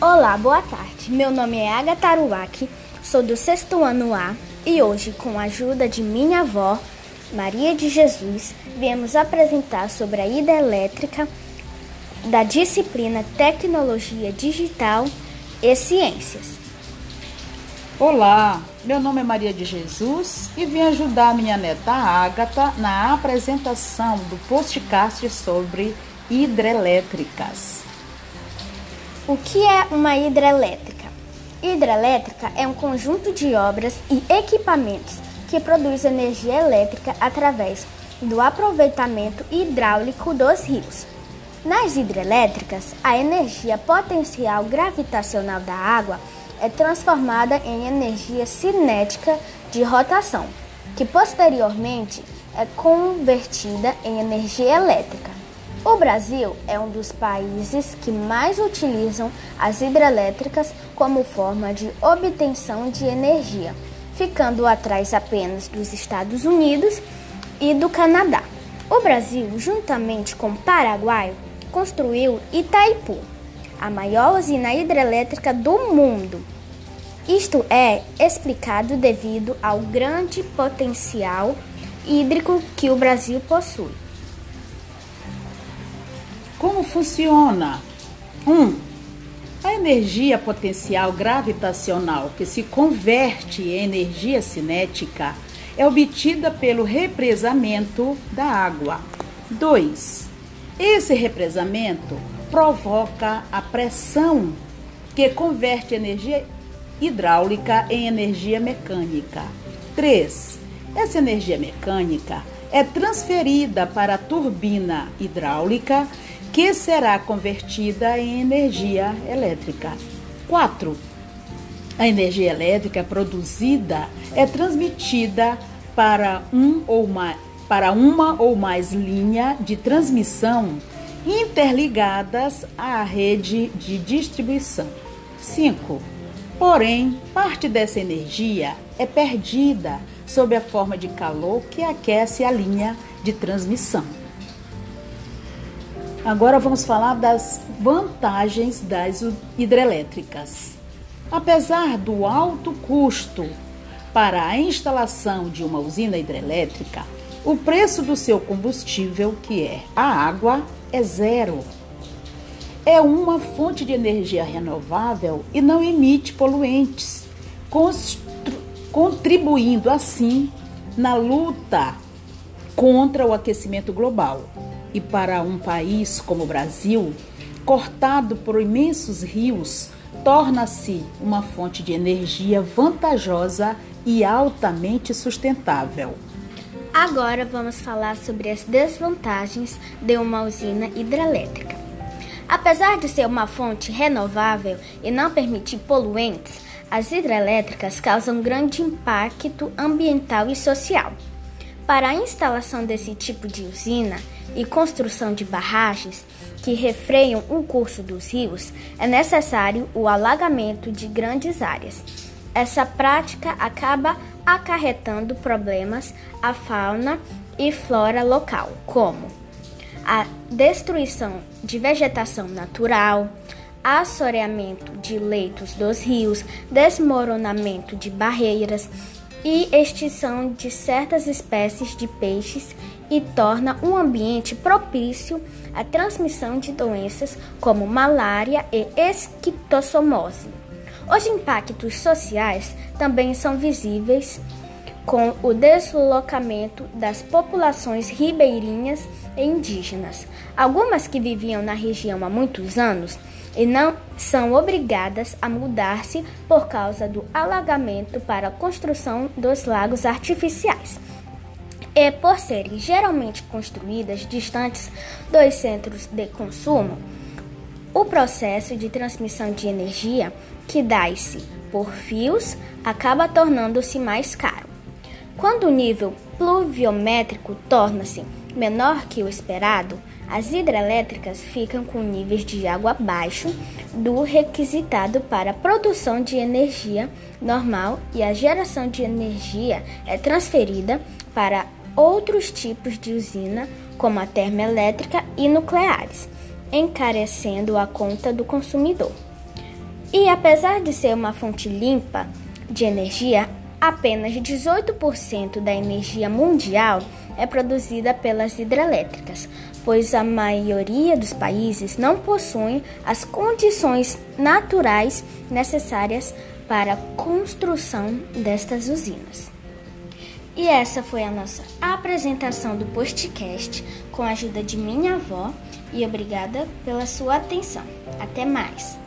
Olá, boa tarde. Meu nome é Agatha Aruaki, sou do sexto ano A e hoje, com a ajuda de minha avó, Maria de Jesus, viemos apresentar sobre a hidrelétrica da disciplina Tecnologia Digital e Ciências. Olá, meu nome é Maria de Jesus e vim ajudar minha neta Ágata na apresentação do postcast sobre hidrelétricas. O que é uma hidrelétrica? Hidrelétrica é um conjunto de obras e equipamentos que produz energia elétrica através do aproveitamento hidráulico dos rios. Nas hidrelétricas, a energia potencial gravitacional da água é transformada em energia cinética de rotação, que posteriormente é convertida em energia elétrica. O Brasil é um dos países que mais utilizam as hidrelétricas como forma de obtenção de energia, ficando atrás apenas dos Estados Unidos e do Canadá. O Brasil, juntamente com o Paraguai, construiu Itaipu, a maior usina hidrelétrica do mundo. Isto é explicado devido ao grande potencial hídrico que o Brasil possui. Como funciona? 1. Um, a energia potencial gravitacional, que se converte em energia cinética, é obtida pelo represamento da água. 2. Esse represamento provoca a pressão que converte energia hidráulica em energia mecânica. 3. Essa energia mecânica é transferida para a turbina hidráulica que será convertida em energia elétrica. 4. A energia elétrica produzida é transmitida para, um ou mais, para uma ou mais linhas de transmissão interligadas à rede de distribuição. 5. Porém, parte dessa energia é perdida sob a forma de calor que aquece a linha de transmissão. Agora vamos falar das vantagens das hidrelétricas. Apesar do alto custo para a instalação de uma usina hidrelétrica, o preço do seu combustível, que é a água, é zero. É uma fonte de energia renovável e não emite poluentes, contribuindo assim na luta contra o aquecimento global e para um país como o Brasil, cortado por imensos rios, torna-se uma fonte de energia vantajosa e altamente sustentável. Agora vamos falar sobre as desvantagens de uma usina hidrelétrica. Apesar de ser uma fonte renovável e não permitir poluentes, as hidrelétricas causam grande impacto ambiental e social. Para a instalação desse tipo de usina, e construção de barragens que refreiam o curso dos rios, é necessário o alagamento de grandes áreas. Essa prática acaba acarretando problemas à fauna e flora local, como a destruição de vegetação natural, assoreamento de leitos dos rios, desmoronamento de barreiras, e extinção de certas espécies de peixes e torna um ambiente propício à transmissão de doenças como malária e esquistossomose. Os impactos sociais também são visíveis com o deslocamento das populações ribeirinhas e indígenas. Algumas que viviam na região há muitos anos e não são obrigadas a mudar-se por causa do alagamento para a construção dos lagos artificiais. E por serem geralmente construídas distantes dos centros de consumo, o processo de transmissão de energia, que dá-se por fios, acaba tornando-se mais caro. Quando o nível pluviométrico torna-se menor que o esperado, as hidrelétricas ficam com níveis de água abaixo do requisitado para a produção de energia normal e a geração de energia é transferida para outros tipos de usina, como a termoelétrica e nucleares, encarecendo a conta do consumidor. E apesar de ser uma fonte limpa de energia, apenas 18% da energia mundial é produzida pelas hidrelétricas, pois a maioria dos países não possuem as condições naturais necessárias para a construção destas usinas. E essa foi a nossa apresentação do podcast com a ajuda de minha avó e obrigada pela sua atenção. Até mais!